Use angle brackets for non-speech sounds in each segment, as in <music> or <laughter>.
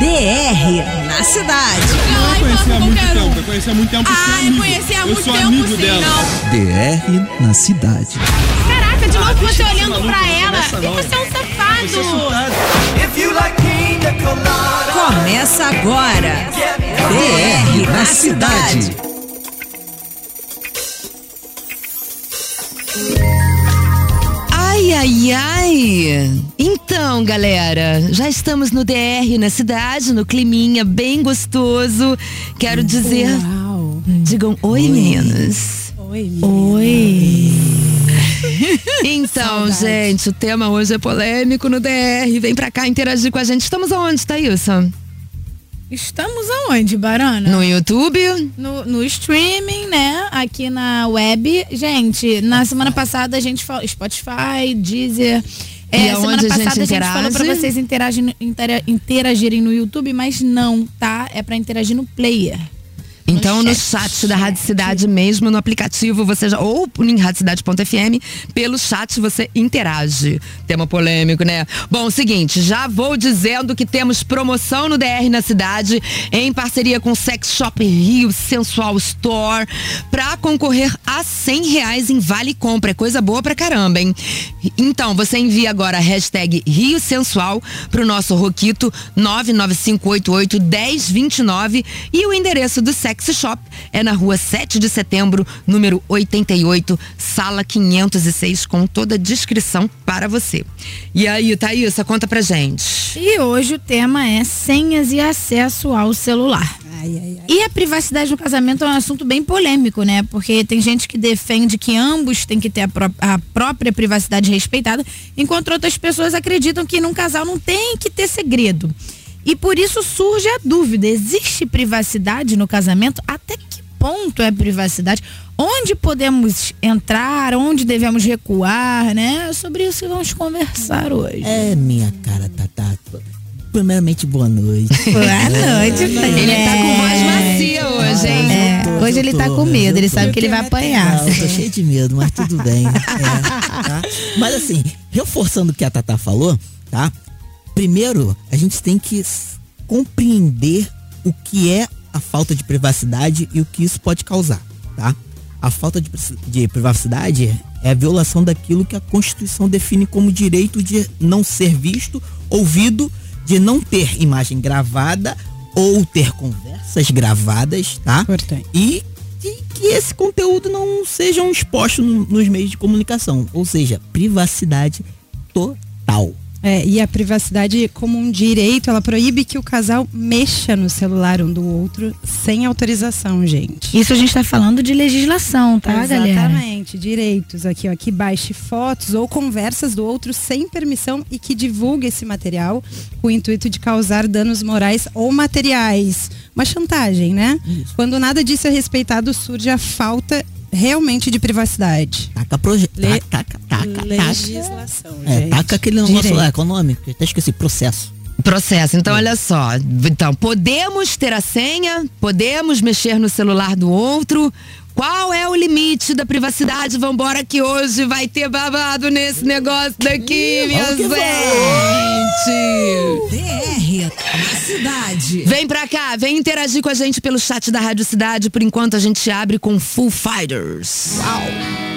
DR na cidade. Não, eu conheci há muito tempo, eu conheci há muito tempo. Ah, eu conheci há muito eu sou tempo, amigo sim, dela. não. DR na cidade. Caraca, de novo você olhando pra não ela. E não. você é um Você é safado. Começa agora. DR na cidade. Ai, ai. Então, galera, já estamos no DR na cidade, no climinha bem gostoso. Quero dizer. Digam oi, meninas. Oi, Oi. <laughs> Então, gente, o tema hoje é polêmico no DR. Vem pra cá interagir com a gente. Estamos aonde, Thaísa? Estamos aonde, Barana? No YouTube? No, no streaming, né? Aqui na web. Gente, na semana passada a gente falou Spotify, Deezer. E É, aonde semana a gente passada a gente, falou pra vocês interagir, intera- interagirem no YouTube, mas não, tá? É pra interagir no player. Então, no chat, da Rádio Cidade mesmo, no aplicativo, você já. Ou em radiocidade.fm, pelo chat você interage. Tema polêmico, né? Bom, seguinte, já vou dizendo que temos promoção no DR na cidade, em parceria com o Sex Shop Rio Sensual Store, pra concorrer a 100 reais em Vale Compra. É coisa boa pra caramba, hein? Então, você envia agora a hashtag Rio Sensual pro nosso Roquito 995881029 e o endereço do Sex Shop é na rua 7 de setembro, número 88, sala 506, com toda a descrição para você. E aí, Thaísa, conta pra gente. E hoje o tema é senhas e acesso ao celular. E a privacidade no casamento é um assunto bem polêmico, né? Porque tem gente que defende que ambos têm que ter a, pró- a própria privacidade respeitada, enquanto outras pessoas acreditam que num casal não tem que ter segredo. E por isso surge a dúvida: existe privacidade no casamento? Até que ponto é privacidade? Onde podemos entrar? Onde devemos recuar, né? É sobre isso que vamos conversar hoje. É, minha cara, Tatá. Primeiramente, boa noite. <laughs> Boa noite, Ele tá com voz macia hoje, hein? É, tô, hoje ele tô, tá com medo, ele sabe que ele vai apanhar. Não, eu tô cheio de medo, mas tudo bem. É, tá? Mas assim, reforçando o que a Tatá falou, tá? Primeiro, a gente tem que compreender o que é a falta de privacidade e o que isso pode causar, tá? A falta de, pri- de privacidade é a violação daquilo que a Constituição define como direito de não ser visto, ouvido, de não ter imagem gravada ou ter conversas gravadas, tá? Importante. E de que esse conteúdo não sejam expostos no- nos meios de comunicação, ou seja, privacidade total. É, e a privacidade como um direito, ela proíbe que o casal mexa no celular um do outro sem autorização, gente. Isso a gente tá falando de legislação, tá, galera? Exatamente, direitos aqui, ó, que baixe fotos ou conversas do outro sem permissão e que divulgue esse material com o intuito de causar danos morais ou materiais. Uma chantagem, né? Quando nada disso é respeitado, surge a falta realmente de privacidade. Taca projeto. Le- Taca, taca, taca. Legislação, É, taca aquele negócio Direito. lá, qual é o nome? Eu até esqueci, processo. Processo. Então, olha só. Então, podemos ter a senha, podemos mexer no celular do outro. Qual é o limite da privacidade? Vambora que hoje vai ter babado nesse negócio daqui, minha gente. DR na cidade. Vem pra cá, vem interagir com a gente pelo chat da Rádio Cidade. Por enquanto, a gente abre com Full Fighters. Uau.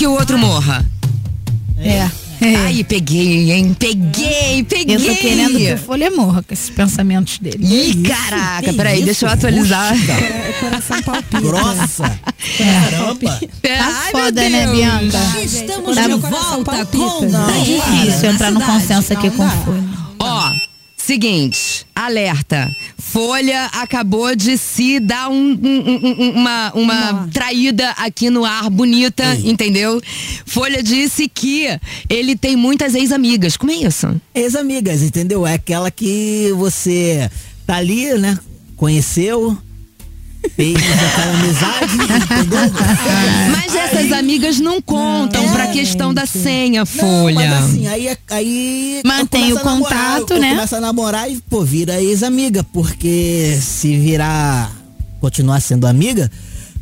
que o outro morra. É. é. Ai, peguei, hein? Peguei, peguei. Eu tô querendo que o Folha morra com esses pensamentos dele. Ih, é isso, caraca, peraí, isso? deixa eu atualizar. É coração <laughs> palpita. Grossa. É. Caramba. É, tá foda, né, Bianca? Estamos tá de volta palpita. com... Tá difícil entrar no consenso aqui com o Folha. Tá Seguinte, alerta. Folha acabou de se dar um, um, um, uma, uma traída aqui no ar bonita, Ei. entendeu? Folha disse que ele tem muitas ex-amigas. Como é isso? Ex-amigas, entendeu? É aquela que você tá ali, né? Conheceu, Fez aquela amizade, entendeu? Mas essas amigas não contam pra questão da senha, Não, Folha. mas assim, aí, aí Mantém o namorar, contato, eu né? Começa a namorar e, pô, vira ex-amiga, porque se virar, continuar sendo amiga,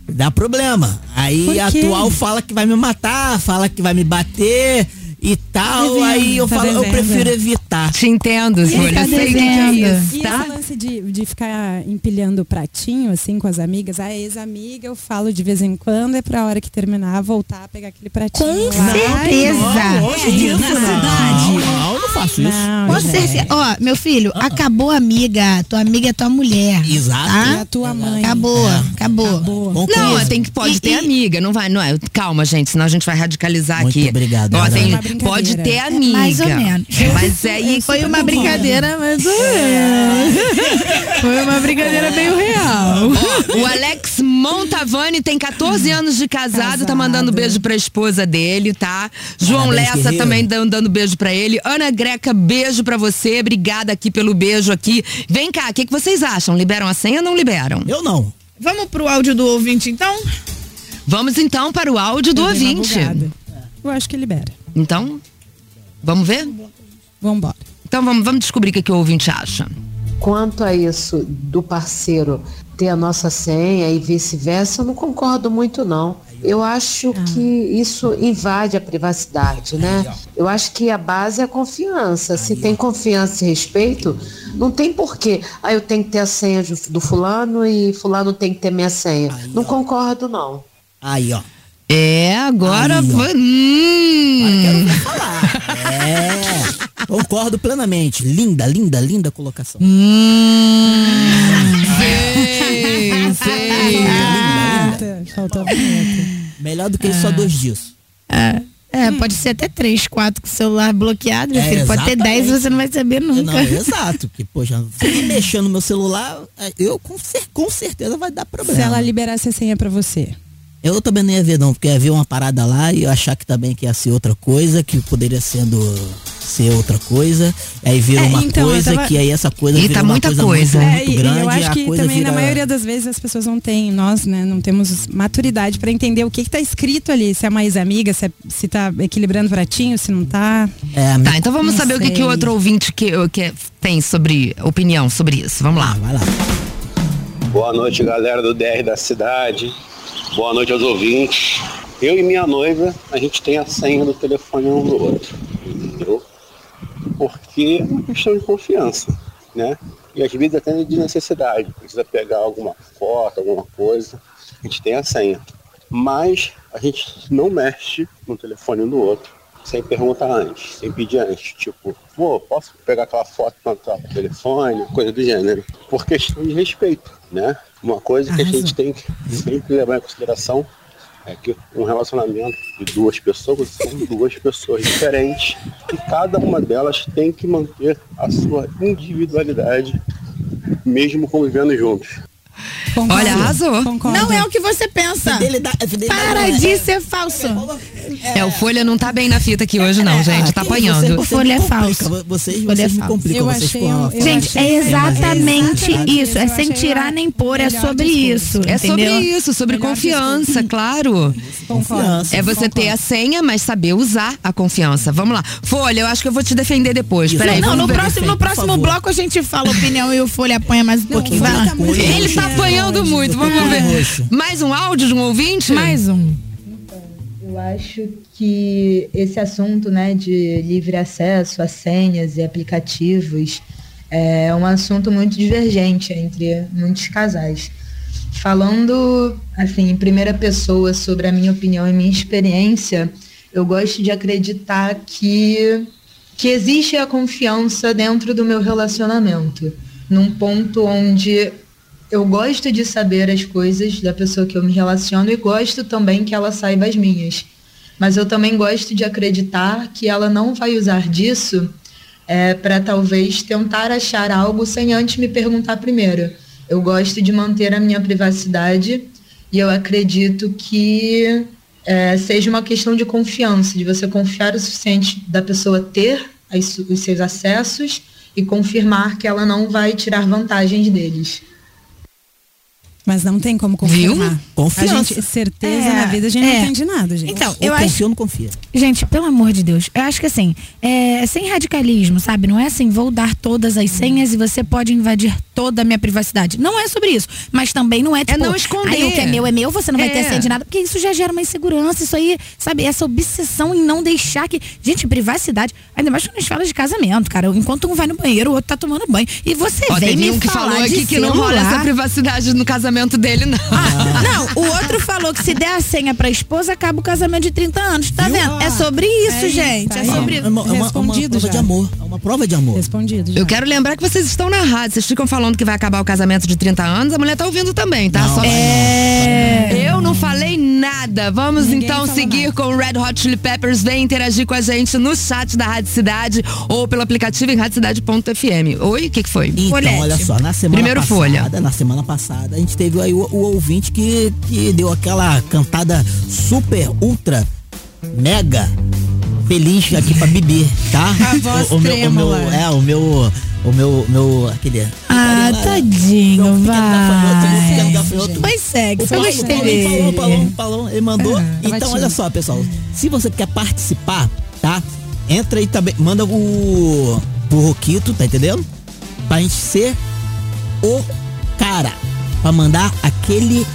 dá problema. Aí a atual fala que vai me matar, fala que vai me bater e tal, aí eu Tá falo, eu devendo. prefiro evitar. Te entendo, Folha. tá Eu é devendo. E tá? esse lance de, de ficar empilhando o pratinho, assim, com as amigas, a ex-amiga, eu falo de vez em quando, é pra hora que terminar, voltar a pegar aquele pratinho Com lá. certeza. Longe disso, na não. cidade. Não, eu não faço isso. Não, Com certeza. Ó, meu filho, acabou a amiga. Tua amiga é tua mulher. Exato. É Tá? a tua mãe. Acabou, É. acabou. Acabou. Não, tem que pode E- ter e- amiga, não vai, não é? Calma, gente, senão a gente vai radicalizar Muito aqui. obrigado, Ó, tem- brincadeira. pode ter amiga. Mais ou menos. Mas aí <laughs> Foi uma brincadeira, mais ou menos. Foi uma brincadeira meio real. O Alex Montavani tem 14 anos de casado, tá mandando beijo pra esposa dele, tá? João Parabéns, Lessa guerreiro. também dando, beijo pra ele. Ana Greca, beijo pra você. Obrigada aqui pelo beijo aqui. Vem cá, o que, que vocês acham? Liberam a senha ou não liberam? Eu não. Vamos pro áudio do ouvinte, então? Vamos então para o áudio do ouvinte. Eu acho que libera. Então, vamos ver? Vambora. Então vamos, vamos descobrir o que, que o ouvinte acha. Quanto a isso do parceiro ter a nossa senha e vice-versa, eu não concordo muito não. Eu acho que isso invade a privacidade, né? Eu acho que a base é a confiança. Se tem confiança e respeito, não tem porquê. Ah, eu tenho que ter a senha do do fulano e fulano tem que ter minha senha. Não concordo não. Aí, ó. É, agora Aí, foi. Hum. <laughs> É. Concordo plenamente. Linda, linda, linda colocação. Sei, sei. Falta- Faltou a vinheta. Melhor do que só dois dias. É, é, pode ser até três, quatro com o celular bloqueado, meu É, filho. Pode ter dez e você não vai saber nunca. Não, exato. Porque, poxa, você mexendo no meu celular, é, eu com, cer- com certeza vai dar problema. Se ela liberasse a senha pra você. Eu também não ia ver, não, porque ia ver uma parada lá e eu achar que também que ia ser outra coisa, que poderia sendo ser outra coisa. Aí vira É, uma então, coisa tava- que aí essa coisa E vira tá uma muita coisa, coisa. muito, É, muito e, e grande eu acho que também vira... na maioria das vezes as pessoas não têm, nós, né, não temos maturidade pra entender o que que tá escrito ali, se é mais amiga, se, é, se tá equilibrando pratinho, se não tá. É, Tá, então vamos saber o que, que o sei. outro ouvinte que, que tem sobre opinião sobre isso. Vamos lá. vai lá. Boa noite, galera do DR da cidade. Boa noite aos ouvintes. Eu e minha noiva, a gente tem a senha do telefone um do outro. Entendeu? Porque é uma questão de confiança, né? E às vezes até de necessidade. Precisa pegar alguma foto, alguma coisa. A gente tem a senha. Mas a gente não mexe no telefone um do outro sem perguntar antes, sem pedir antes. Tipo, pô, posso pegar aquela foto no teu telefone, coisa do gênero. Por questão de respeito, né? Uma coisa que a gente tem que sempre levar em consideração é que um relacionamento de duas pessoas são duas pessoas diferentes e cada uma delas tem que manter a sua individualidade mesmo convivendo juntos. Concordo. Olha, arrasou. Concordo. Não é o que você pensa. Fidelidade, fidelidade Para é- de ser falso. É, o Folha não tá bem na fita aqui hoje, não, gente. Tá apanhando. você- O você folha me é falso. Vocês, Folha vocês é me falso. complicam, Eu vocês achei com a- eu Gente, é exatamente exatamente isso. É sem tirar nem pôr. É sobre isso. É sobre entendeu? isso, sobre Melhor confiança, claro. Confiança. É você ter a senha, mas saber usar a confiança. Vamos lá. Folha, eu acho que eu vou te defender depois. Peraí, Não, no próximo, no próximo bloco a gente fala opinião e o Folha apanha mais um pouquinho. Vai lá. tá Ele tá. Apanhando muito, vamos ver. Mais um áudio de um ouvinte? Mais um. Eu acho que esse assunto né, de livre acesso a senhas e aplicativos é um assunto muito divergente entre muitos casais. Falando assim, em primeira pessoa sobre a minha opinião e minha experiência, eu gosto de acreditar que, que existe a confiança dentro do meu relacionamento, num ponto onde eu gosto de saber as coisas da pessoa que eu me relaciono e gosto também que ela saiba as minhas. Mas eu também gosto de acreditar que ela não vai usar disso para talvez tentar achar algo sem antes me perguntar primeiro. Eu gosto de manter a minha privacidade e eu acredito que é, seja uma questão de confiança, de você confiar o suficiente da pessoa ter as- os seus acessos e confirmar que ela não vai tirar vantagens deles. Mas não tem como confirmar. Viu? Confiança. A gente, certeza É, na vida, a gente é. não entende nada, gente. Então, eu acho. confia ou não confia. Gente, pelo amor de Deus, eu acho que assim, é sem radicalismo, sabe? Não é assim, vou dar todas as senhas e você pode invadir toda a minha privacidade. Não é sobre isso. Mas também não é tipo. não esconder. Aí o que é meu é meu, você não vai ter É. senha de nada. Porque isso já gera uma insegurança. Isso aí, sabe? Essa obsessão em não deixar que. Gente, privacidade. Ainda mais quando a gente fala de casamento, cara. Enquanto um vai no banheiro, o outro tá tomando banho. E você Ó, vem me um que falar falou de aqui que não rola celular. essa privacidade no casamento dele, não. Ah, não, o outro falou que se der a senha pra esposa, acaba o casamento de 30 anos. Tá vendo? É sobre isso, Aí, gente. tá é sobre É isso. uma, é uma- é uma Respondido prova já. de amor. É uma prova de amor. Respondido. já. Eu quero lembrar que vocês estão na rádio. Vocês ficam falando que vai acabar o casamento de 30 anos, a mulher tá ouvindo também, tá? Não, Só- É. Eu não falei nada. Vamos Ninguém então seguir nada. com o Red Hot Chili Peppers. Vem interagir com a gente no chat da Rádio Cidade ou pelo aplicativo em radiocidade.fm. Oi, o que, que foi? Então, olha só, na semana Primeiro passada, folha. na semana passada, a gente teve aí o, o ouvinte que, que deu aquela cantada super, ultra, mega feliz aqui pra beber, tá? A voz o, o meu, o meu, é, o meu, o meu, meu, aquele... Ah, tadinho, Meu pequeno gafanhoto, meu pequeno vai. gafanhoto. Sexy, eu Paulo, gostei Paulo, Paulo, ele mandou. então, batido. olha só, pessoal. Se você quer participar, tá? Entra aí também, manda o pro Roquito, tá entendendo? Pra gente ser o cara. Pra mandar aquele.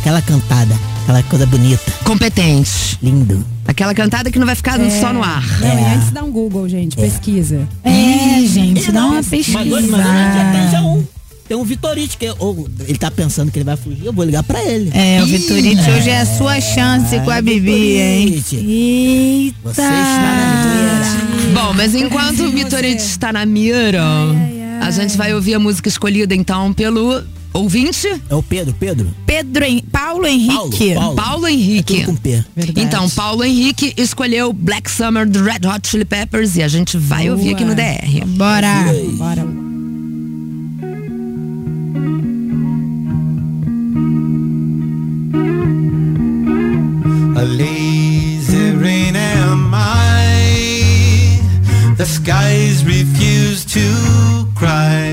aquela cantada, aquela coisa bonita, Competente. lindo. Aquela cantada que não vai ficar só no ar. Não, É. e antes dá um Google, gente. Pesquisa. É, gente, dá uma Mas hoje, mas hoje já um. Tem um Vitorite, que ou ele tá pensando que ele vai fugir, eu vou ligar pra ele. É, o Vitorite hoje é a sua chance com a Bibi, hein? Eita! Você está na mira. Bom, mas enquanto o Vitorite está na mira, a gente vai ouvir a música escolhida então pelo ouvinte É o Pedro, Pedro? Pedro, Hen- Paulo Henrique. Paulo. Paulo É Henrique. tudo com P. Verdade. Então, Paulo Henrique escolheu Black Summer do Red Hot Chili Peppers e a gente vai ouvir aqui no DR. Bora. Bora. A lazy rain am I. The skies refuse to cry.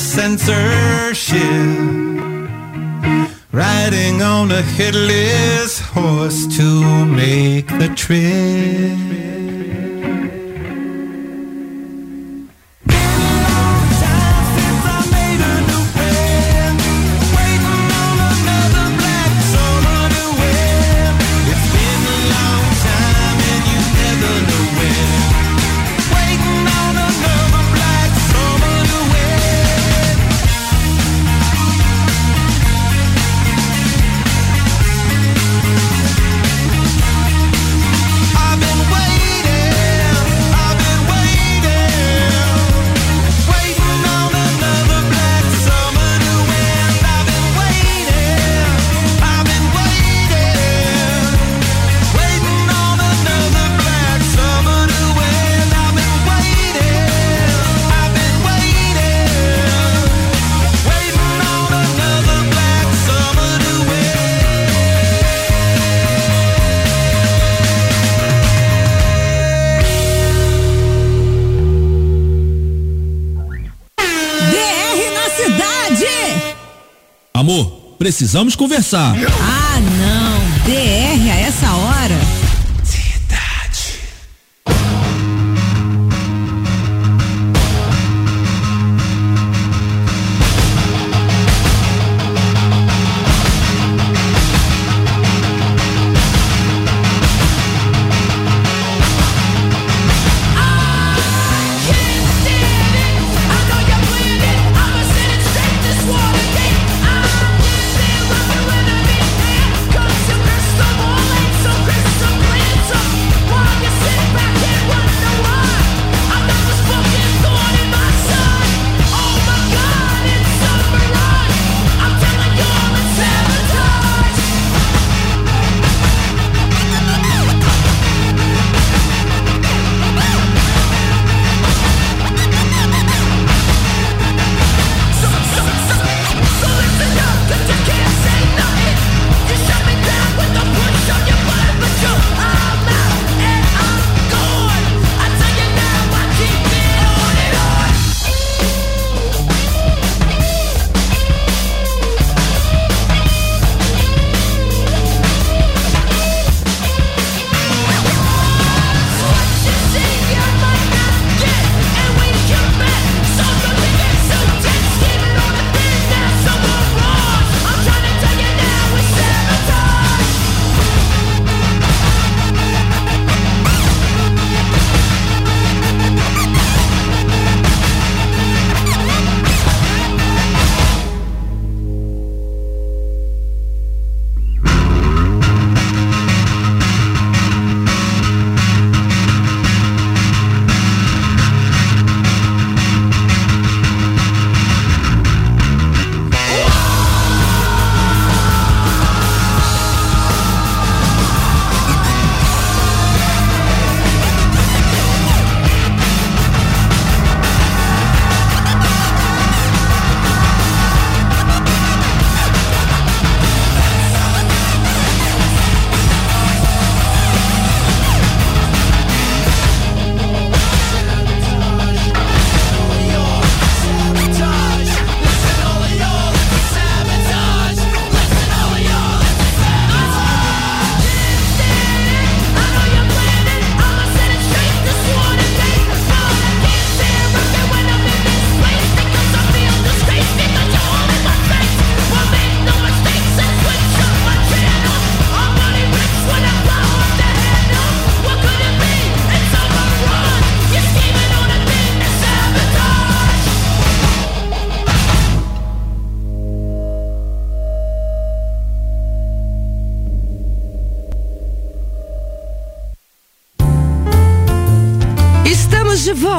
censorship, riding on a headless precisamos conversar. Ah,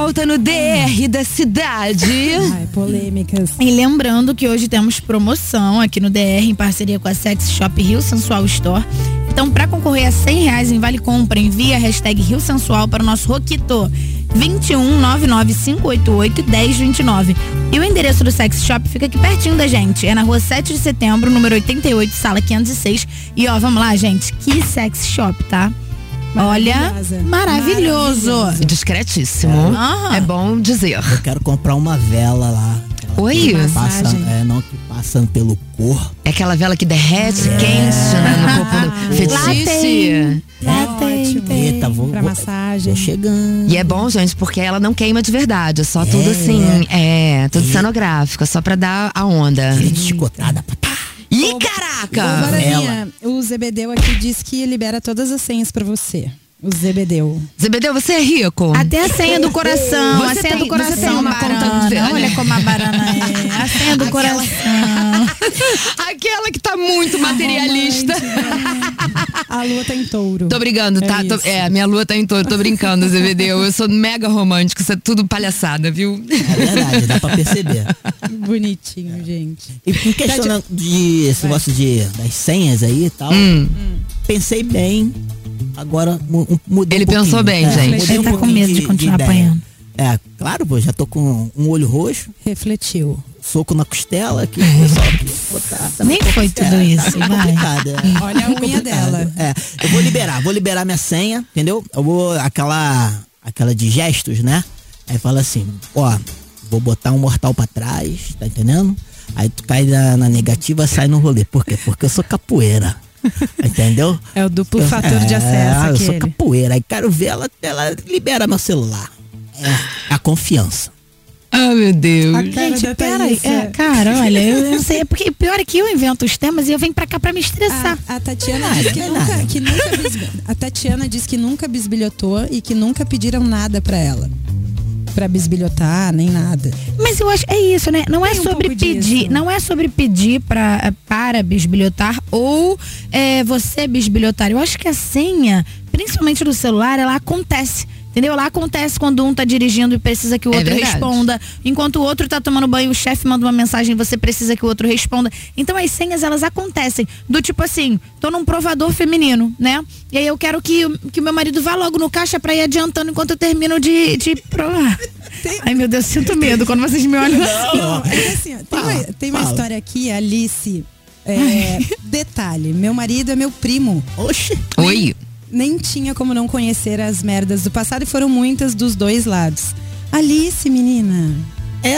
volta no DR da cidade. Ai, polêmicas. E lembrando que hoje temos promoção aqui no DR em parceria com a Sex Shop Rio Sensual Store. Então, para concorrer a 100 reais em Vale Compra, envie a hashtag Rio Sensual para o nosso Roquito 2199588 1029. E o endereço do Sex Shop fica aqui pertinho da gente. É na rua 7 de setembro, número 88, sala 506. E ó, vamos lá, gente. Que sex shop, tá? Olha, Maravilhosa. maravilhoso. Discretíssimo. É bom dizer. Eu quero comprar uma vela lá. Oi? que Passa, é, não que passam pelo corpo. É aquela vela que derrete quente né, no corpo do fetiche. Lá tem. Eita, vou, Pra vou, massagem. tô chegando. E é bom, gente, porque ela não queima de verdade. É só tudo É. assim. É, tudo cenográfico. É só pra dar a onda. Chicotada. pá, Ih, Ô, caraca! Baraninha, o Zebedeu aqui diz que libera todas as senhas pra você. O Zebedeu. Zebedeu, você é rico? Até a senha do coração, Você a senha tem- do você coração, tem uma conta de- Olha como a barana é. A senha do coração. <laughs> Aquela que tá muito materialista. A lua tá em touro. Tô brincando, É tá? Tô- isso. É, minha lua tá em touro. Tô brincando, Zebedeu. Eu sou mega romântico. Isso é tudo palhaçada, viu? É verdade, dá pra perceber. Bonitinho, gente. E questão Tá de esse negócio de, das senhas aí e tal, Hum. pensei bem. Agora mu- mudei Ele um pouquinho. pensou bem, É, gente. mudei Ele um tá com medo de continuar ideia. apanhando. É, claro, pô, já tô com um olho roxo, Refletiu. soco na costela pessoal aqui botar. tá Nem foi tudo isso, Tá vai. é. <laughs> Olha a unha Complicado. dela. É, eu vou liberar, vou liberar minha senha, entendeu? Eu vou, aquela, aquela de gestos, né? Aí fala assim, ó, vou botar um mortal pra trás, tá entendendo? Aí tu cai na, na negativa, sai no rolê. Por quê? Porque eu sou capoeira. Entendeu? É o duplo Eu- fator de é, acesso Eu sou capoeira. Aí quero ver ela, ela libera meu celular. É a confiança. Ah, meu Deus. Gente, peraí. É, cara, olha, eu, não sei. Porque pior é que eu invento os temas e eu venho pra cá pra me estressar. A, a Tatiana diz que nunca, que nunca a Tatiana diz que nunca bisbilhotou e que nunca pediram nada pra ela. Pra bisbilhotar, nem nada. Mas eu acho, é isso, né? Não é Tem um sobre pouco pedir, disso. não é sobre pedir pra, para bisbilhotar ou é, você bisbilhotar. Eu acho que a senha, principalmente do celular, ela acontece. Entendeu? Ela acontece quando um tá dirigindo e precisa que o É outro verdade. responda. Enquanto o outro tá tomando banho, o chefe manda uma mensagem e você precisa que o outro responda. Então as senhas, elas acontecem. Do tipo assim, tô num provador feminino, né? E aí eu quero que, o- meu marido vá logo no caixa pra ir adiantando enquanto eu termino de, de provar. Ai, meu Deus, sinto medo quando vocês me olham assim. Não, é assim, ó, tem, uma, tem uma história aqui, Alice. é, detalhe, meu marido é meu primo. Oxe. Oi. Nem tinha como não conhecer as merdas do passado e foram muitas dos dois lados. Alice, menina. É,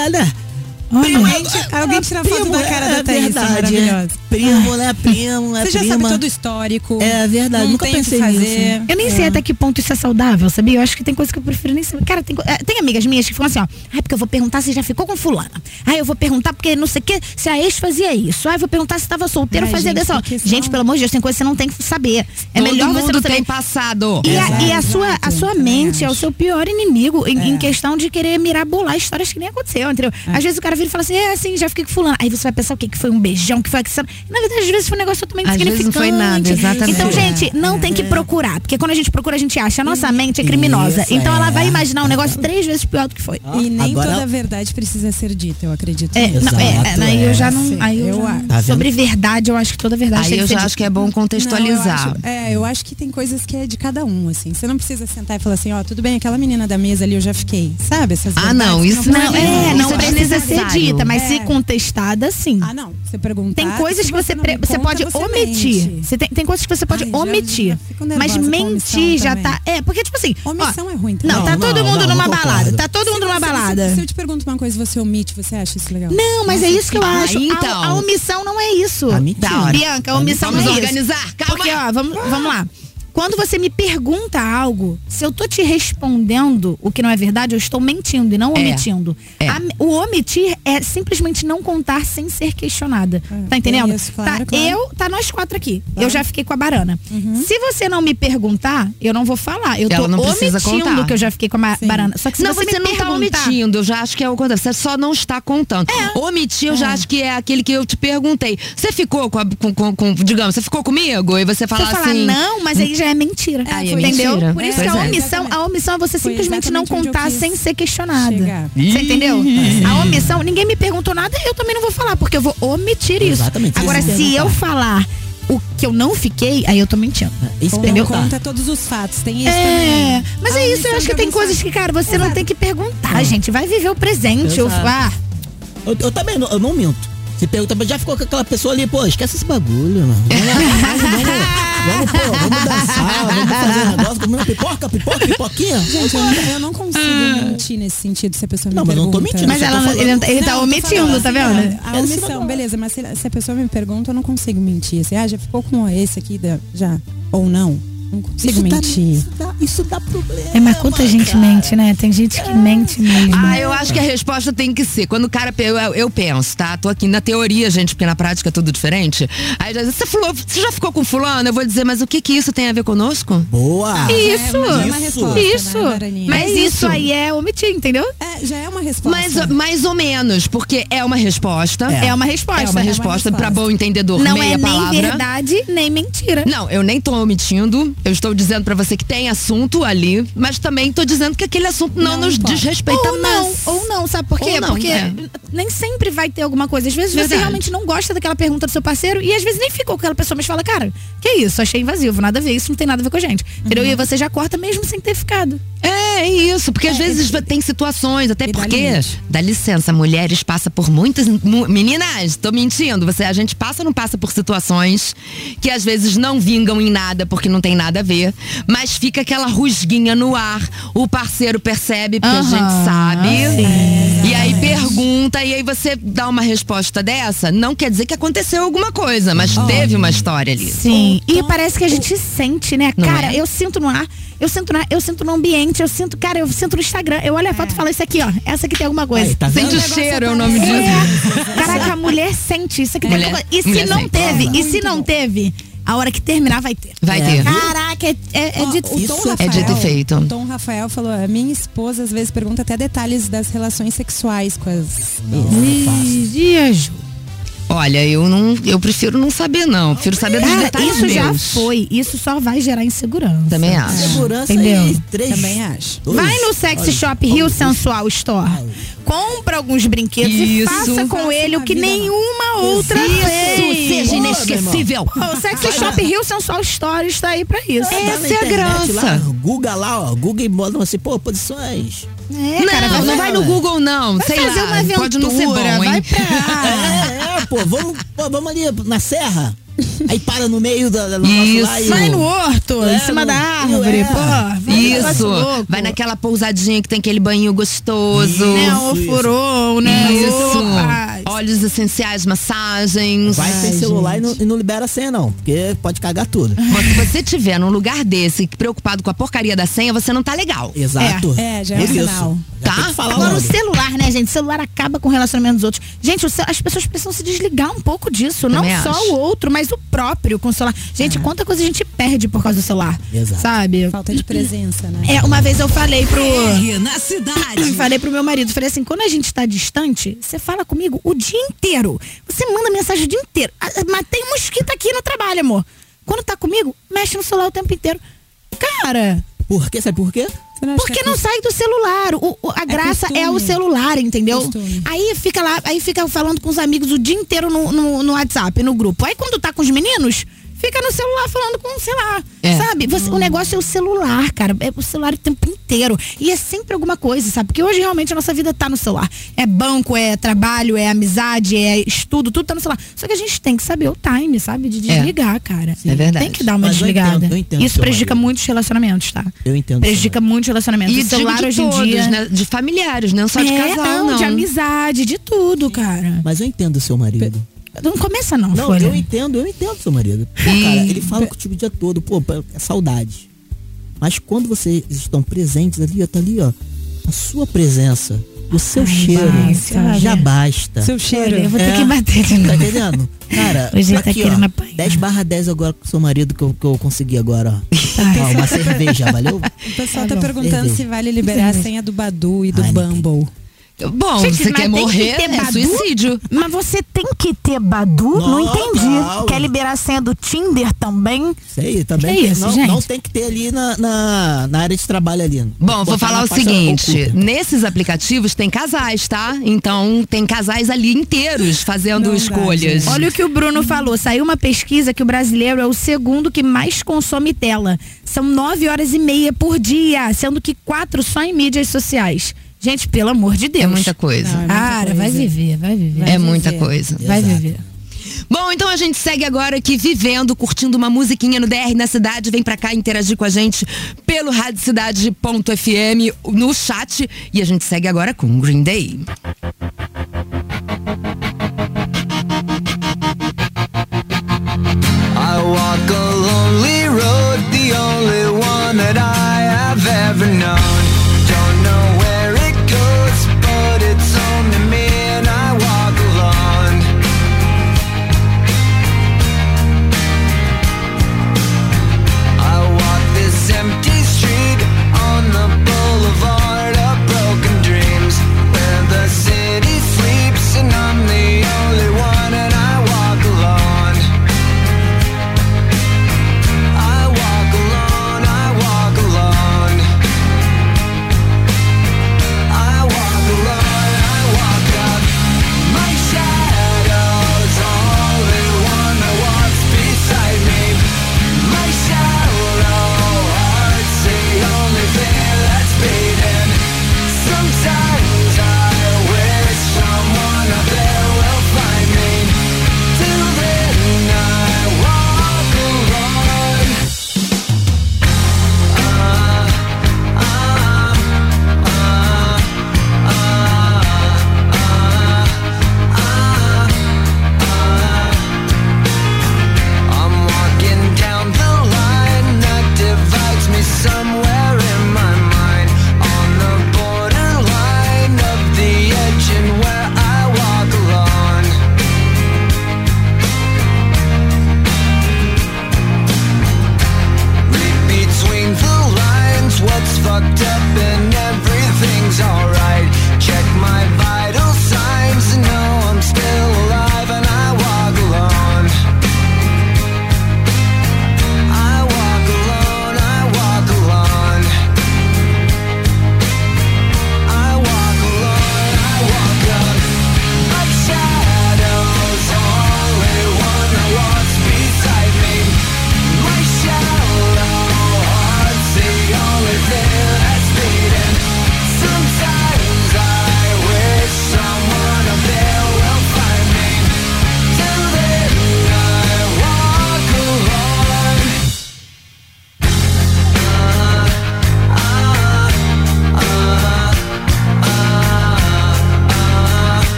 né? Alguém, tira- alguém tira foto da cara é da Thaís, verdade, maravilhosa. é. Primo, né? Primo, é Você já prima. sabe todo o histórico. É verdade, não nunca pensei fazer. nisso. Eu nem sei até que ponto isso é saudável, sabia? Eu acho que tem coisa que eu prefiro nem saber. Cara, tem, eh, tem amigas minhas que falam assim, ó. Ai, porque eu vou perguntar se já ficou com fulana. Ai, eu vou perguntar porque não sei o que, se a ex fazia isso. Ai, eu vou perguntar se tava solteiro ou Ai, fazia gente, dessa. Gente, pelo amor de Deus, tem coisa que você não tem que saber. É Todo melhor você não saber. tem passado. E a, e a Exato, sua, a exato, sua mente é o seu pior inimigo em, em questão de querer mirabolar histórias que nem aconteceu, entendeu? Às vezes o cara vira e fala assim, é assim, já fiquei com fulano. Aí você vai pensar o quê? Que foi um beijão, que foi aquilo. Na verdade, às vezes foi um negócio totalmente Às vezes não insignificante. foi nada, exatamente. Então, gente, não tem que procurar. Porque quando a gente procura, a gente acha. A nossa mente é criminosa. Isso, então ela é. vai imaginar um negócio três vezes pior do que foi. E nem Agora- toda a verdade precisa ser dita, eu acredito. É, não, é, Exato, é, aí eu já é. não. Aí eu Eu já-. Tá sobre verdade, eu acho que toda verdade Aí tem eu que ser já dita. acho que é bom Não, eu contextualizar. acho- é, eu acho que tem coisas que é de cada um, assim. Você não precisa sentar e falar assim, ó, tudo bem, aquela menina da mesa ali eu já fiquei. Sabe? Essas Ah, não, que isso Não, ser é, não é precisa ser mas se É. contestada, sim. Ah, não. Você perguntar. Tem coisas se que você, você conta, pode você omitir. mente. Você tem, tem coisas que você pode Ai, omitir. mas mentir omissão já também. tá. É, porque, tipo assim. ó, Omissão é ruim Não, também. tá Não, todo não, mundo não, numa não balada. Tá todo Se mundo numa você- se- balada. Se eu te pergunto uma coisa e você omite, você acha isso legal? Não, mas é isso que eu acho. A- então. A, omissão não é isso. Tá. Bianca, a omissão Vamos não é isso. organizar, calma. Porque, ó, vamos, vamos lá. Quando você me pergunta algo, se eu tô te respondendo o que não é verdade, eu estou mentindo e não É. omitindo. É. A- o omitir é simplesmente não contar sem ser questionada. tá entendendo? isso, claro, tá, claro. Eu, tá nós quatro aqui. Eu já fiquei com a barana. Se você não me perguntar, eu não vou falar. Eu Ela tô omitindo contar. que eu já fiquei com a Sim. barana. Só que se não, você, você, me não tá perguntar, omitindo, eu já acho que é o contrário. Você só não está contando. Omitir, eu já acho que é aquele que eu te perguntei. Você ficou com, a- com- com- com- digamos, você ficou comigo? E você fala falar assim. não, mas aí já é mentira. É entendeu? mentira. Por isso que a é. omissão, a omissão é você Foi simplesmente não eu contar sem ser questionada. Você entendeu? A omissão, ninguém me perguntou nada, eu também não vou falar, porque eu vou omitir isso. Exatamente, Agora, se eu perguntar. falar o que eu não fiquei, aí eu tô mentindo. Isso Ou Entendeu? não conta todos os fatos, tem isso É, também. mas A é isso, eu acho que de tem coisas que, cara, você não Exato. tem que perguntar, gente. Vai viver o presente. Eu, Exato. ah, Eu, eu também não, eu não minto. Se pergunta, já ficou com aquela pessoa ali, pô, esquece esse bagulho, mano. Vamos, vamos, vamos, vamos, pô, vamos dançar, vamos fazer um negócio, comendo pipoca, pipoca, pipoquinha. Gente, eu, não- eu não consigo mentir nesse sentido se a pessoa Não, me mas eu não tô pergunta. mentindo, mas ela, falando- ele, ele tá Não, omitindo, falando tá assim, vendo? olha, A Esse omissão, bagulho. beleza, mas se, se a pessoa me pergunta, eu não consigo mentir. Assim, ah, já ficou com esse aqui, da- já, ou não. Não consigo Isso dá, mentir. isso, dá, isso dá problema. É, mas quanta gente mente, né? Tem gente que mente mesmo. Ah, eu acho que a resposta tem que ser. Quando o cara. Eu, eu penso, tá? Tô aqui na teoria, gente, porque na prática é tudo diferente. Aí já diz, você, falou, você já ficou com fulano? Eu vou dizer, mas o que que isso tem a ver conosco? Boa! Isso, É, mas é uma isso. resposta, isso. né? Mas É isso isso. aí é omitir, entendeu? É, já é uma resposta. Mais, mais ou menos, porque é uma resposta. É, uma resposta. É uma resposta pra bom entendedor, Não meia é nem palavra. verdade, nem mentira. Não, eu nem tô omitindo. Eu estou dizendo pra você que tem assunto ali, mas também tô dizendo que aquele assunto não, Não nos importa. diz respeito Ou não, ou não, sabe por quê? Não, Porque é. nem sempre vai ter alguma coisa. Às vezes você Verdade. realmente não gosta daquela pergunta do seu parceiro e às vezes nem ficou com aquela pessoa, mas fala, cara, que isso? Achei invasivo, nada a ver, isso não tem nada a ver com a gente. Entendeu? Uhum. E você já corta mesmo sem ter ficado. É, é isso, porque às vezes tem situações, até dá porque, limite. dá licença, mulheres passam por muitas. mu- meninas, tô mentindo, você, a gente passa ou não passa por situações que às vezes não vingam em nada porque não tem nada a ver, mas fica aquela rusguinha no ar, o parceiro percebe, porque a gente sabe. sim. e aí pergunta e aí você dá uma resposta dessa, não quer dizer que aconteceu alguma coisa, mas teve uma história ali. Sim. E parece que a gente sente, né? Não cara, é? eu sinto no ar, eu sinto no ar, eu sinto no ambiente, eu sinto, cara, eu sinto no Instagram. Eu olho a foto e falo, isso aqui, ó. Essa aqui tem alguma coisa. Aí, tá? Sente o cheiro, é o nome disso. É. Caraca, a mulher sente isso aqui. tem Mulher- alguma coisa. E se não sente. teve, e se não bom. teve, a hora que terminar vai ter. Vai É, ter. Caraca, é, é, é de Isso é Rafael, dito e feito. O Tom Rafael falou: a minha esposa às vezes pergunta até detalhes das relações sexuais com as. Ih, Dias. Olha, eu não, eu prefiro não saber não, prefiro saber dos Cara, detalhes isso já meus. foi. Isso só vai gerar insegurança. Também acho. Segurança Entendeu? aí, três. Também acho. dois. Vai no Sex Olha, Shop Rio Sensual Store. Compra alguns brinquedos e Isso. faça com Faça ele o que vida nenhuma outra Isso, fez. seja inesquecível. O Sex Shop Rio Sensual Store está aí pra isso. Tá na Essa é a internet graça. Lá, Google lá, ó. Google e botam assim, pô, posições. É, não, cara, vai, não vai no Google não, vai sei fazer lá, uma aventura, pode não ser bom, vai hein? pra... <laughs> Pô, vamos, pô, vamos ali na serra. Aí para no meio da, da do nosso Isso. lá e Vai no horto, É, em cima no- da árvore, é. pô. vai Isso, vai naquela pousadinha que tem aquele banho gostoso. Né, Isso, o isso. Furou, né? Isso. Opa. Óleos essenciais, massagens. Vai sem celular e não, e não libera a senha, não. Porque pode cagar tudo. Mas se você tiver num lugar desse, preocupado com a porcaria da senha, você não tá legal. Exato. É, já é Isso. sinal. Tá? Agora o logo. celular, né, gente? O celular acaba com o relacionamento dos outros. Gente, o ce- as pessoas precisam se desligar um pouco disso. Também não só acho. o outro, mas o próprio com o celular. Gente, quanta coisa a gente perde por causa do celular. Exato. Sabe? Falta de presença, né? É, uma vez eu falei pro. na cidade. <coughs> Falei pro meu marido, falei assim, quando a gente tá distante, você fala comigo o dia inteiro. Você manda mensagem o dia inteiro. Ah, Matei um mosquito aqui no trabalho, amor. Quando tá comigo, mexe no celular o tempo inteiro. Cara, Por quê? Sabe por quê? Não porque que é não sai do celular. O- o- a graça é o costume. celular, entendeu? Costume. Aí fica lá, aí fica falando com os amigos o dia inteiro no, no, no WhatsApp, no grupo. Aí quando tá com os meninos, fica no celular falando com, sei lá, É. sabe? Você- o negócio é o celular, cara. É o celular o tempo inteiro. E é sempre alguma coisa, sabe? Porque hoje realmente a nossa vida tá no celular. É banco, é trabalho, é amizade, é estudo, tudo tá no celular. Só que a gente tem que saber o time, sabe? De desligar, cara. É verdade. Tem que dar uma Mas eu desligada. entendo, eu entendo Isso prejudica marido. muitos relacionamentos, tá? Eu entendo. Prejudica muitos relacionamentos. E o celular digo de hoje em todos, dia. né? De familiares, não só de é, casal, não, não. de amizade, de tudo, cara. Mas eu entendo o seu marido. Não começa não, Não, Folha. eu entendo, eu entendo seu marido. Pô, cara, ele fala contigo o dia todo, pô, é saudade. Mas quando vocês estão presentes ali, ó, tá ali, ó, a sua presença, o seu cheiro, basta, já olha. basta. Seu cheiro. Eu vou ter É. que bater de Tá novo. entendendo? Cara, <laughs> Hoje ele tá aqui, querendo ó, apanhar. 10 barra 10 agora com o seu marido que eu, que eu consegui agora, ó. Ó, uma cerveja, valeu? O pessoal tá bom. perguntando Cerveja. se vale liberar a senha do Badu e do Ai, Bumble. Bom, Gente, você mas quer tem que morrer, ter é Badu? suicídio. Mas você tem que ter Badu? Não, Não, entendi. não. Quer liberar a senha do Tinder também? Sei, também. Que isso, não, gente? não tem que ter ali na, na, na área de trabalho ali. Bom, vou falar o seguinte: oculta. nesses aplicativos tem casais, tá? Então tem casais ali inteiros fazendo Não escolhas. Olha o que o Bruno falou. Saiu uma pesquisa que o brasileiro é o segundo que mais consome tela. São nove horas e meia por dia, sendo que quatro só em mídias sociais. Gente, pelo amor de Deus. É muita coisa. Não, é muita Cara, vai coisa. viver, vai viver. é muita viver. coisa. Vai Exato. viver. Bom, então a gente segue agora aqui vivendo, curtindo uma musiquinha no DR na cidade. Vem pra cá interagir com a gente pelo radiocidade.fm no chat. E a gente segue agora com Green Day. I walk a lonely road, the only one that I have ever known.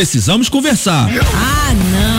Precisamos conversar. Ah, não.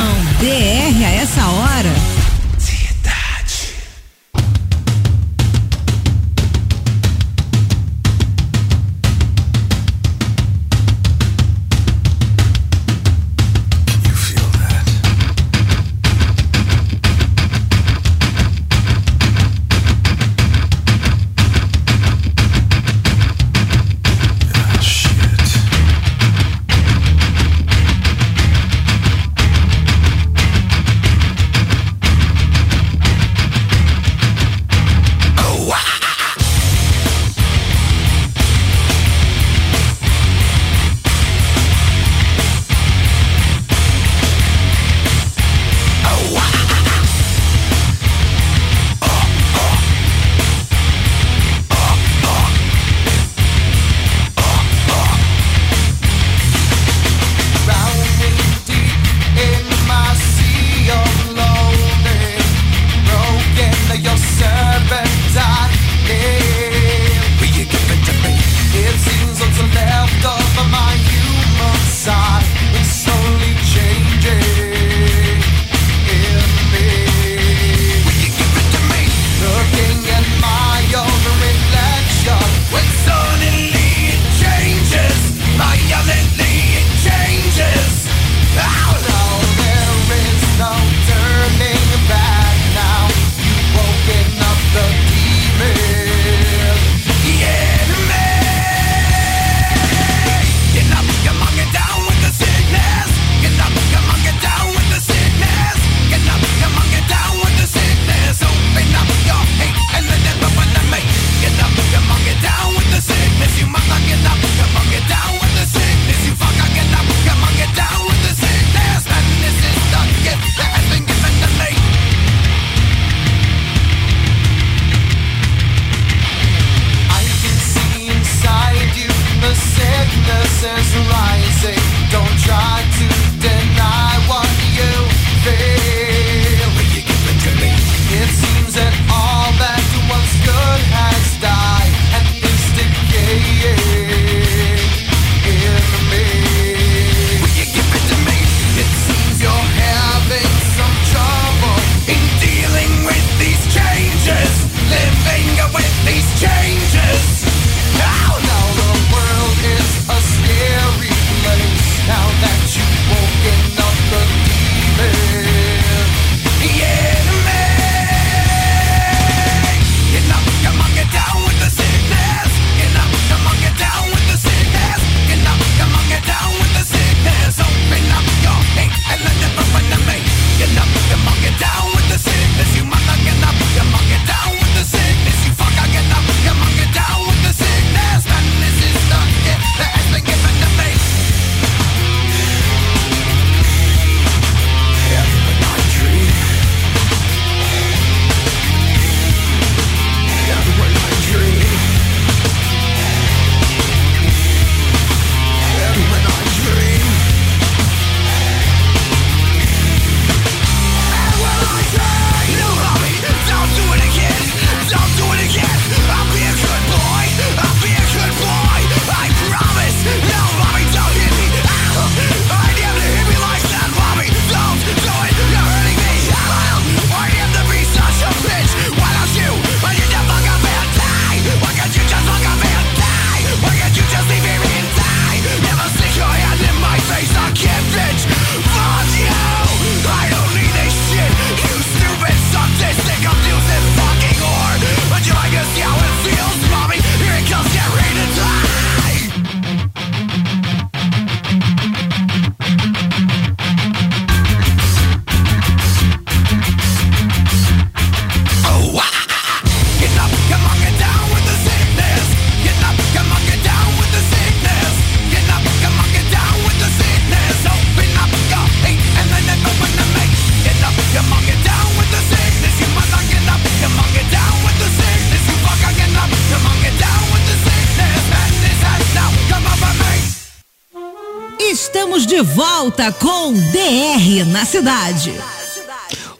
DR na cidade.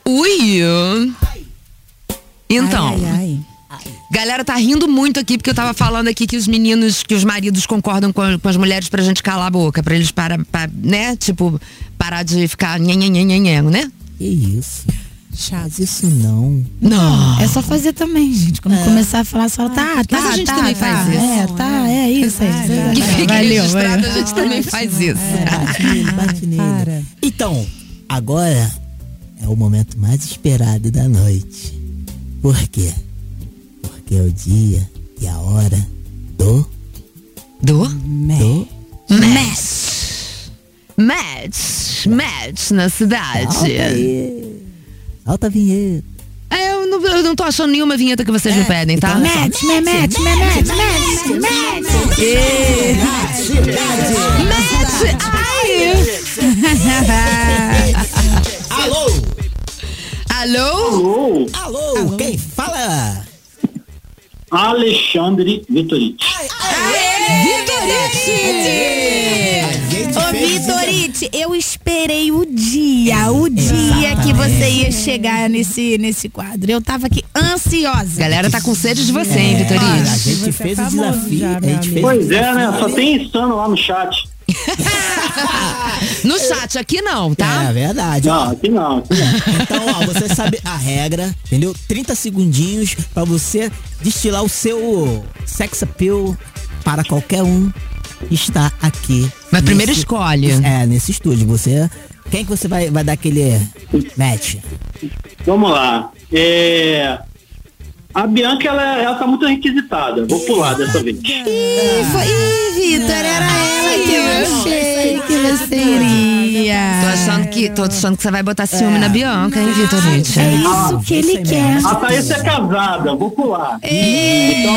Ui! Então. Galera tá rindo muito aqui porque eu tava falando aqui que os meninos, que os maridos concordam com, com as mulheres pra gente calar a boca, pra eles parar, pra, né? Tipo, parar de ficar nhenhenhenhenhen, né? Que isso? Faz isso não. Não. É só fazer também, gente. Quando começar a falar só, tá, tá, Mas a gente tá, também tá, faz isso. É, tá, é isso aí. Que fique Valeu, registrado, valeu. a gente também faz isso. Bate nele, bate nele. Então, agora é o momento mais esperado da noite. Por quê? Porque é o dia e a hora do. Do? Do. Match. Match. Match na cidade. Aí. Alta vinheta. É, eu não, eu não tô achando nenhuma vinheta que vocês me pedem, tá? Match, match, match, match, match, match, Match. Alô? Alô? Alô? Quem fala? Alexandre Vitoriti. Ô, Vitorite, eu esperei o dia, o dia que você ia chegar nesse, nesse quadro. Eu tava aqui ansiosa. Galera tá com sede de você, hein, Vitorite? A gente fez o desafio. a gente fez Pois é, né? Só tem insano lá no chat. <laughs> No chat, aqui não, tá? É verdade. Não, ó. aqui não, aqui não. Então, ó, você sabe a regra, entendeu? 30 segundinhos pra você destilar o seu sex appeal para qualquer um está aqui. Mas primeiro nesse- escolhe. É, nesse estúdio. Você. Quem que você vai, vai dar aquele match? Vamos lá. É, A Bianca, ela, ela tá muito requisitada. Vou pular dessa vez. Ih, foi, ih, Vitor, era ela que eu achei que você iria. Tô achando que, tô achando que você vai botar ciúme na Bianca, hein, Vitorite? É isso que ele quer. A Thaís é casada, vou pular. Então,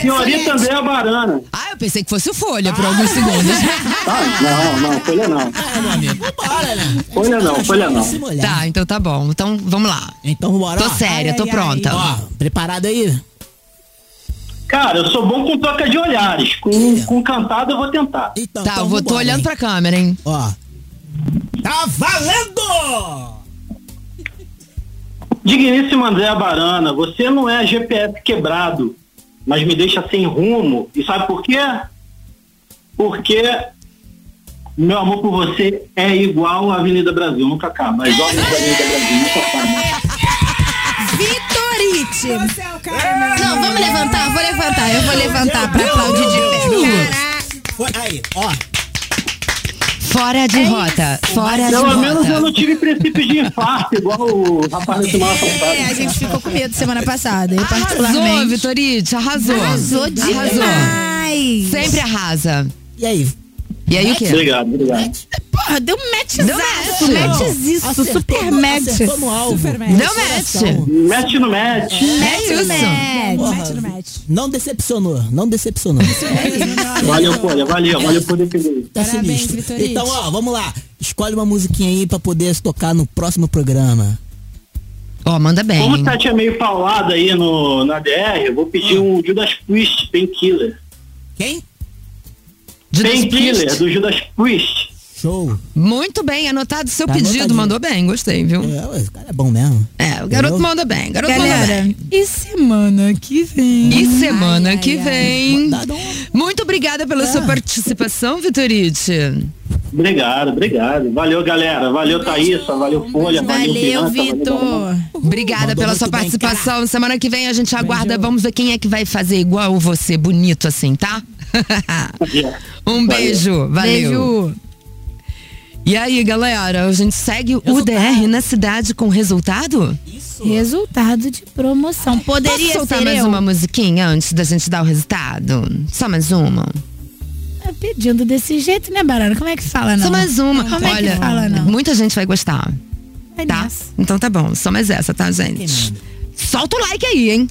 senhorita Andréa Barana. Ah, eu pensei que fosse o Folha por alguns segundos. <laughs> Ah, não, não, folha não. Folha não, folha não. Tá, então tá bom. Então vamos lá. Então bora. Tô séria, tô pronta. Ó, preparado aí? Cara, eu sou bom com troca de olhares. Com, com cantada eu vou tentar. Então, Tá, eu vou, tô olhando pra câmera, hein? Ó. Tá valendo! Digníssima Andréa Barana, você não é GPS quebrado, mas me deixa sem rumo. E sabe por quê? Porque meu amor por você é igual à Avenida Brasil, nunca acaba. As obras da Avenida Brasil nunca acabam. Vitorite. Não, vamos levantar, eu vou levantar, eu vou levantar pra aplaudir de pé. Foi aí, ó. Fora de rota. Fora de Pelo menos eu rota. não tive princípio de infarto, igual o rapaz da semana passada. É, a gente ficou com medo semana passada, eu Arrasou, particularmente. Vitorite, arrasou. Arrasou demais. Sempre arrasa. E aí? E aí o quê? Obrigado, obrigado. Porra, deu matchzaço, Deu match. matchziço, Acertou super no- match. acertou no alvo. Super match. Deu match. Match no match. Match isso. match. Match no match. Não decepcionou, não decepcionou. Valeu, Folha, valeu, valeu por defender. Tá Parabéns, sinistro. Vitorite. Então, ó, vamos lá. Escolhe uma musiquinha aí pra poder tocar no próximo programa. Ó, manda bem. Como o Tati é meio paulado aí no, na DR, eu vou pedir um Judas Priest, Painkiller. Quem? Painkiller, Priest. do Judas Priest. Show. Muito bem, anotado seu Tá pedido. anotadinho. Mandou bem, gostei, viu? É, esse cara é bom mesmo. É, o garoto Entendeu? manda bem, garoto manda Galera, bem. e semana que vem? E semana que vem. Dá- dá um- Muito obrigada pela sua participação, Vitorite. Obrigado, obrigado. Valeu, galera. Valeu, Thaísa. Valeu, Folha. Valeu, Valeu, Vitor. Obrigada Mandou pela sua bem, participação. Semana que vem a gente aguarda. Vamos ver quem é que vai fazer igual você, bonito assim, tá? <laughs> um beijo. Valeu. Beijo. E aí, galera, a gente segue o DR na cidade com resultado? Resultado de promoção. Poderia Posso soltar ser mais eu? uma musiquinha antes da gente dar o resultado? Só mais uma? Tá Pedindo desse jeito, né, Barana? Como é que fala, não? Só mais uma. Como é Olha, que fala, não? muita gente vai gostar. Vai Tá? nessa. Então tá bom. Só mais essa, tá, gente? Solta o like aí, hein?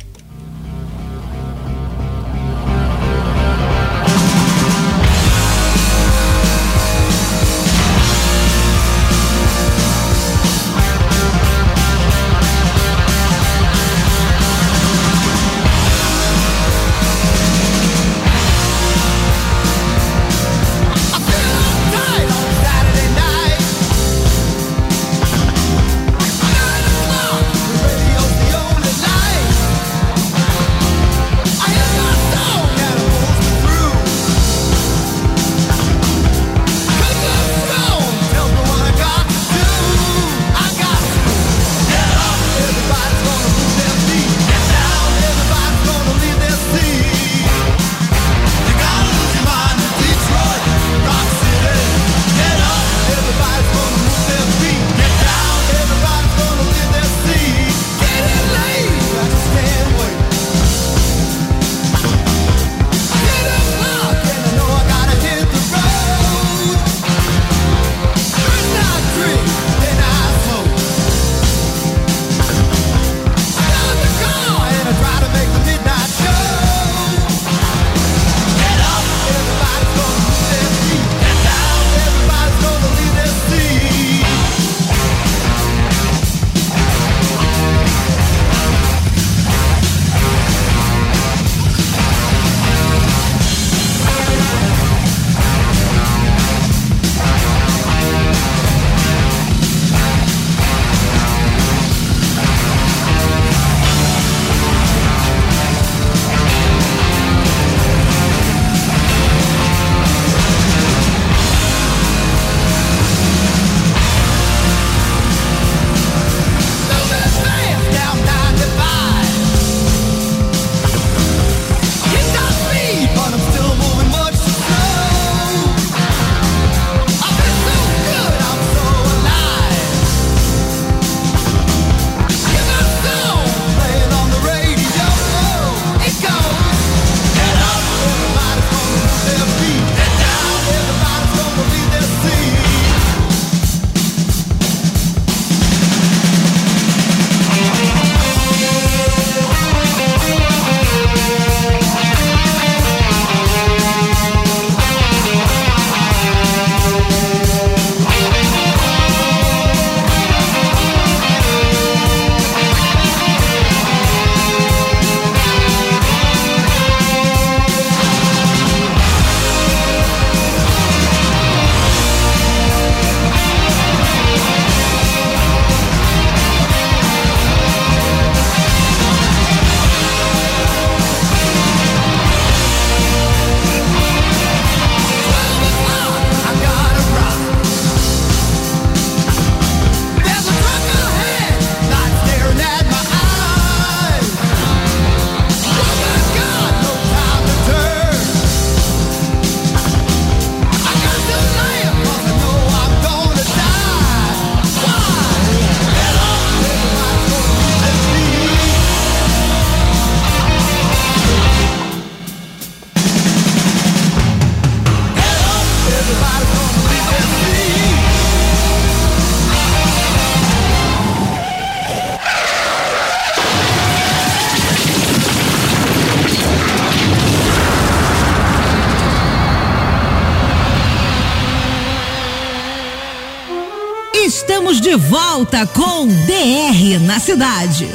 De volta com DR na cidade.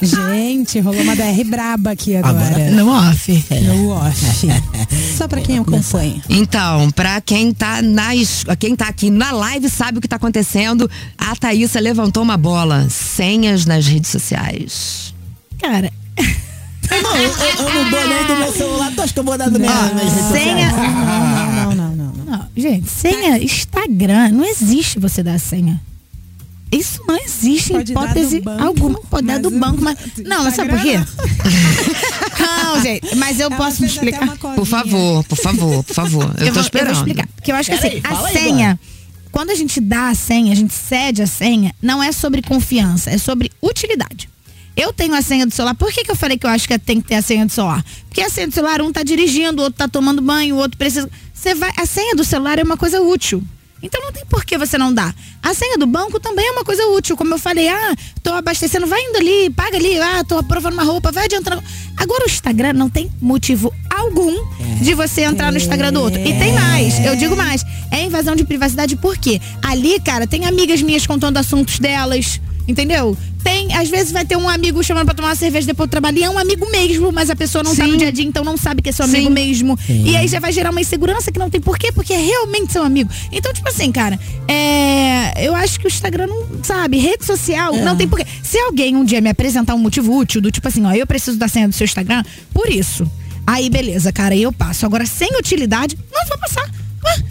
Gente, rolou uma DR braba aqui agora. Agora- No off. No off. <laughs> Só pra quem acompanha. Então, pra quem tá, nas, quem tá aqui na live sabe o que tá acontecendo. A Thaísa levantou uma bola. Senhas nas redes sociais. Cara, <laughs> Não, eu, eu- eu não dou nem do meu celular, tu acha que eu vou dar do meu? senha. Não, não, não, não. Gente, senha Instagram, não existe você dar senha. Isso não existe em Pode hipótese banco, alguma. Pode dar do banco, mas. <laughs> Não, mas sabe por quê? <laughs> Não, gente, mas eu Ela posso até explicar. Por favor, por favor, por favor. <laughs> Eu, tô vou, eu esperando. vou explicar. Porque eu acho que Pera assim, aí, a fala aí, senha, quando a gente dá a senha, a gente cede a senha, não é sobre confiança, é sobre utilidade. Eu tenho a senha do celular. Por que, que eu falei que eu acho que tem que ter a senha do celular? Porque a senha do celular, um tá dirigindo, o outro tá tomando banho, o outro precisa. Você vai. A senha do celular é uma coisa útil. Então não tem por que você não dar. A senha do banco também é uma coisa útil. Como eu falei, ah, tô abastecendo, vai indo ali, paga ali, ah, tô aprovando uma roupa, vai adiantando. Agora o Instagram não tem motivo algum de você entrar no Instagram do outro. E tem mais, eu digo mais. É invasão de privacidade por quê? Ali, cara, tem amigas minhas contando assuntos delas. Entendeu? Tem, às vezes vai ter um amigo chamando pra tomar uma cerveja depois do trabalho. E é um amigo mesmo, mas a pessoa não tá Sim. no dia a dia, então não sabe que é seu amigo Sim. mesmo. E aí já vai gerar uma insegurança que não tem porquê, porque é realmente seu amigo. Então, tipo assim, cara, é, eu acho que o Instagram não, sabe, rede social, não tem porquê. Se alguém um dia me apresentar um motivo útil, do tipo assim, ó, eu preciso da senha do seu Instagram, por isso. Aí, beleza, cara, eu passo. Agora, sem utilidade, não vou passar. Ué,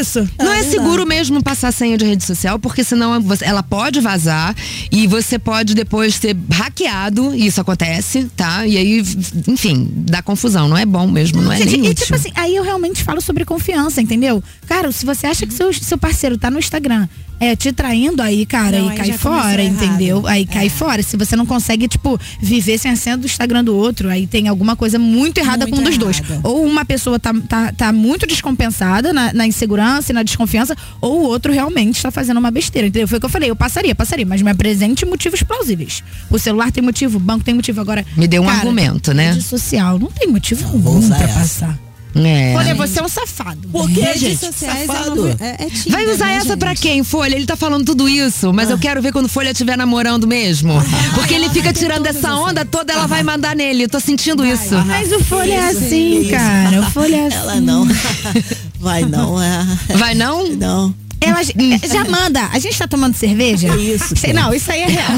isso? Não é seguro mesmo passar senha de rede social, porque senão ela pode vazar e você pode depois ser hackeado, e isso acontece, tá? E aí, enfim, dá confusão. Não é bom mesmo, não é Gente, nem e tipo assim, aí eu realmente falo sobre confiança, entendeu? Cara, se você acha que seu, seu parceiro tá no Instagram é te traindo, aí, cara, Não, aí aí cai fora, errado. entendeu? Aí cai É. fora. Se você não consegue, tipo, viver sem a senha do Instagram do outro, aí tem alguma coisa muito errada Muito com um dos dois. Ou uma pessoa tá, tá, tá muito descompensada na, na insegurança e na desconfiança, ou o outro realmente está fazendo uma besteira, entendeu? Foi o que eu falei, eu passaria, passaria, mas me apresente motivos plausíveis. O celular tem motivo, o banco tem motivo. Agora, Me deu um cara, argumento, né? Rede social, não tem motivo vou algum pra essa. passar. É. Olha, você é um safado. Por que, Redes gente? sociais é, Safado. novo- é, é Tinder, Vai usar né, essa gente? pra quem, Folha? Ele tá falando tudo isso, mas eu quero ver quando Folha estiver namorando mesmo. Porque ele fica tirando essa onda toda, ela vai mandar nele. Eu tô sentindo isso. Mas o Folha é Isso, assim, isso. cara. O Folha é assim. Ela não. <laughs> Vai não, é. Vai não? Não. Ela é, já manda. A gente tá tomando cerveja? Que isso, Sei- cara? Não, isso aí é real.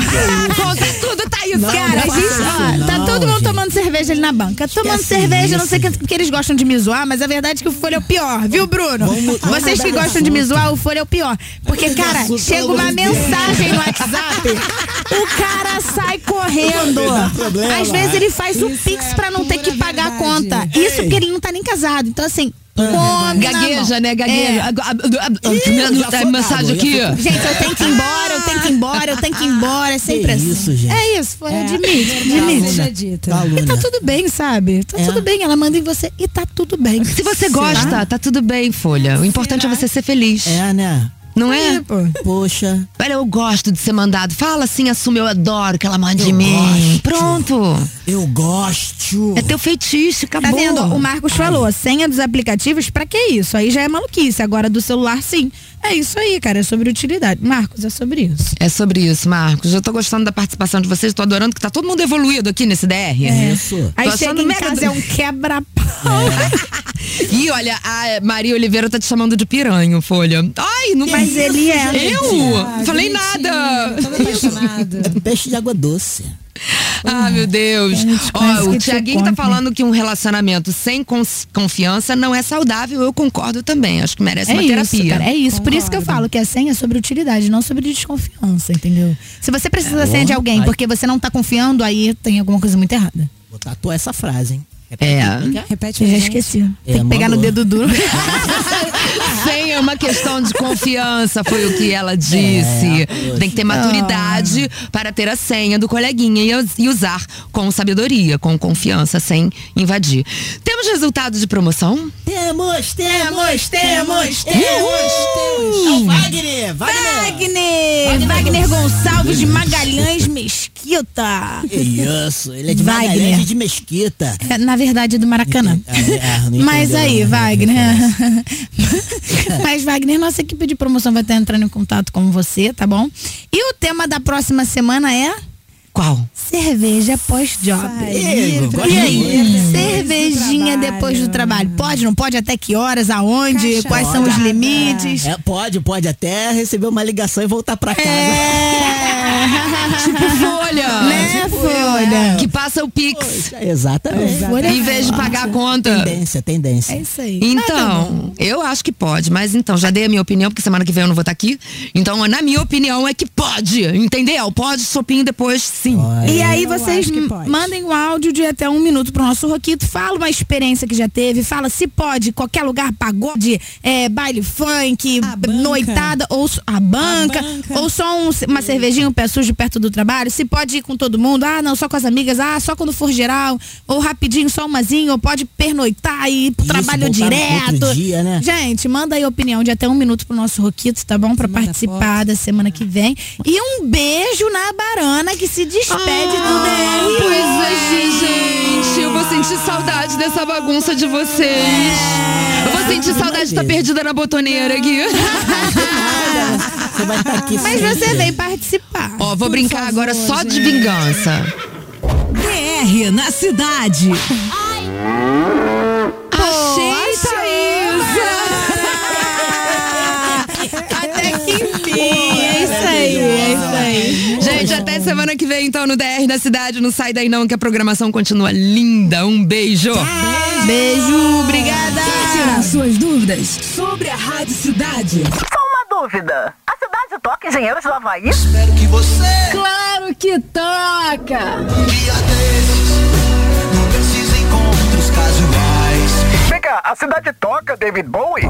Conta tudo, tá isso. Não, Cara, não a gente, ó, isso, tá não, todo mundo gente. tomando cerveja ali na banca. Tomando Esquece cerveja, não isso. sei o que, porque eles gostam de me zoar, mas a verdade é que o Folha é o pior, viu, Bruno? Vamos- vamos Vocês que gostam de me assunto. zoar, o Folha é o pior. Porque, cara, assunto, chega uma mensagem no WhatsApp, o cara sai correndo. Não problema. Às vezes ele faz o Isso Pix é pra não ter que pagar a verdade. conta. Isso porque ele não tá nem casado. Então, assim, Gagueja, né? Gagueja. É. A- a- a- a- Ih, já a- foi a mensagem pago, aqui. Gente, eu tenho que ir embora, eu tenho que ir embora, eu tenho que ir embora. É sempre assim. isso, gente. É isso, foi, É, admite, verdade admite. seja dita. E tá tudo bem, sabe? Tá É. tudo bem, ela manda em você e tá tudo bem. Se você gosta, tá tudo bem, Folha. O importante é você ser feliz. É, né? Não é? Poxa. Olha, eu gosto de ser mandado. Fala assim, assume, eu adoro que ela mande Eu em mim. gosto. Pronto. Eu gosto. É teu feitiço, Tá acabou. vendo? O Marcos falou, senha dos aplicativos, pra que isso? Aí já é maluquice. Agora do celular, sim. É isso aí, cara. É sobre utilidade. Marcos, é sobre isso. É sobre isso, Marcos. Eu tô gostando da participação de vocês, tô adorando que tá todo mundo evoluído aqui nesse DR. Isso. Aí Tô chega em mega casa, é um quebra-pau. E olha, a Maria Oliveira tá te chamando de piranho, Folha. Ai, não Mas ele é. Eu? Ah, Falei bonitinho, nada. Apaixonado. É peixe de água doce. Ah, meu Deus. Ó, o Tiaguinho tá falando que um relacionamento sem confiança não é saudável. Eu concordo também. Acho que merece É uma isso, terapia. cara. É isso. Por isso que eu Concordo. falo que a senha é sobre utilidade, não sobre desconfiança, entendeu? Se você precisa da senha de alguém Ai. porque você não tá confiando, aí tem alguma coisa muito errada. Vou tatuar essa frase, hein? É. Repete Eu já esqueci. É, Tem que pegar no mandou. dedo duro. <laughs> Senha é uma questão de confiança, foi o que ela disse. poxa. Tem que ter maturidade para ter a senha do coleguinha e, e usar com sabedoria, com confiança, sem invadir. Temos resultado de promoção? Temos Temos, temos, temos, temos. Uhul. É o Wagner, Wagner. Wagner, Wagner Gonçalves de Magalhães Mesquita. Isso, ele é de Wagner. Magalhães e de Mesquita. É, na verdade, é do Maracanã. É, não Mas aí? Wagner. <laughs> <laughs> Mas, Wagner, nossa equipe de promoção vai estar entrando em contato com você, tá bom? E o tema da próxima semana é. Qual? Cerveja pós-job. E aí? Cervejinha depois do trabalho. Pode, não pode? Até que horas? Aonde? Caixa Quais são os limites? É, pode, pode até receber uma ligação e voltar pra casa. <laughs> <laughs> Tipo folha. Né, Folha? Que passa o Pix. Exatamente. Folha Em vez de pagar a conta. Tendência, tendência. É isso aí. Então, eu acho que pode, mas então, já dei a minha opinião, porque semana que vem eu não vou estar aqui. Então, na minha opinião, é que pode, entendeu? Pode, sopinho depois, sim. Olha. E aí vocês mandem um áudio de até um minuto pro nosso Roquito, fala uma experiência que já teve, fala se pode, qualquer lugar, pagode, é, baile funk, A banca. noitada, ou a banca, banca. ou só um- uma cervejinha, um pé sujo perto do trabalho, se pode ir com todo mundo, ah não, só com as amigas, ah, só quando for geral, ou rapidinho, só umazinho, ou pode pernoitar e ir pro Isso, trabalho direto. outro dia, né? Gente, manda aí a opinião de até um minuto pro nosso Roquito, tá bom? Pra participar da semana que vem. E um beijo na Barana que se despede do DR. Pois é, gente. Eu vou sentir saudade dessa bagunça de vocês. Eu vou sentir saudade de estar perdida na botoneira aqui. <laughs> Você vai estar aqui Mas sempre. você vem participar. Ó, vou brincar agora só de vingança. DR na cidade. Achei, <laughs> Até que enfim. É isso aí, é isso aí. Gente, até semana que vem, então, no DR da cidade. Não sai daí não, que a programação continua linda. Um beijo. Beijo, obrigada. Tirar suas dúvidas sobre a Rádio Cidade. Dúvida. A cidade toca Engenheiros do Havaí? Espero que você Claro que toca! um dia desses encontros casuais. Vem cá, a cidade toca David Bowie?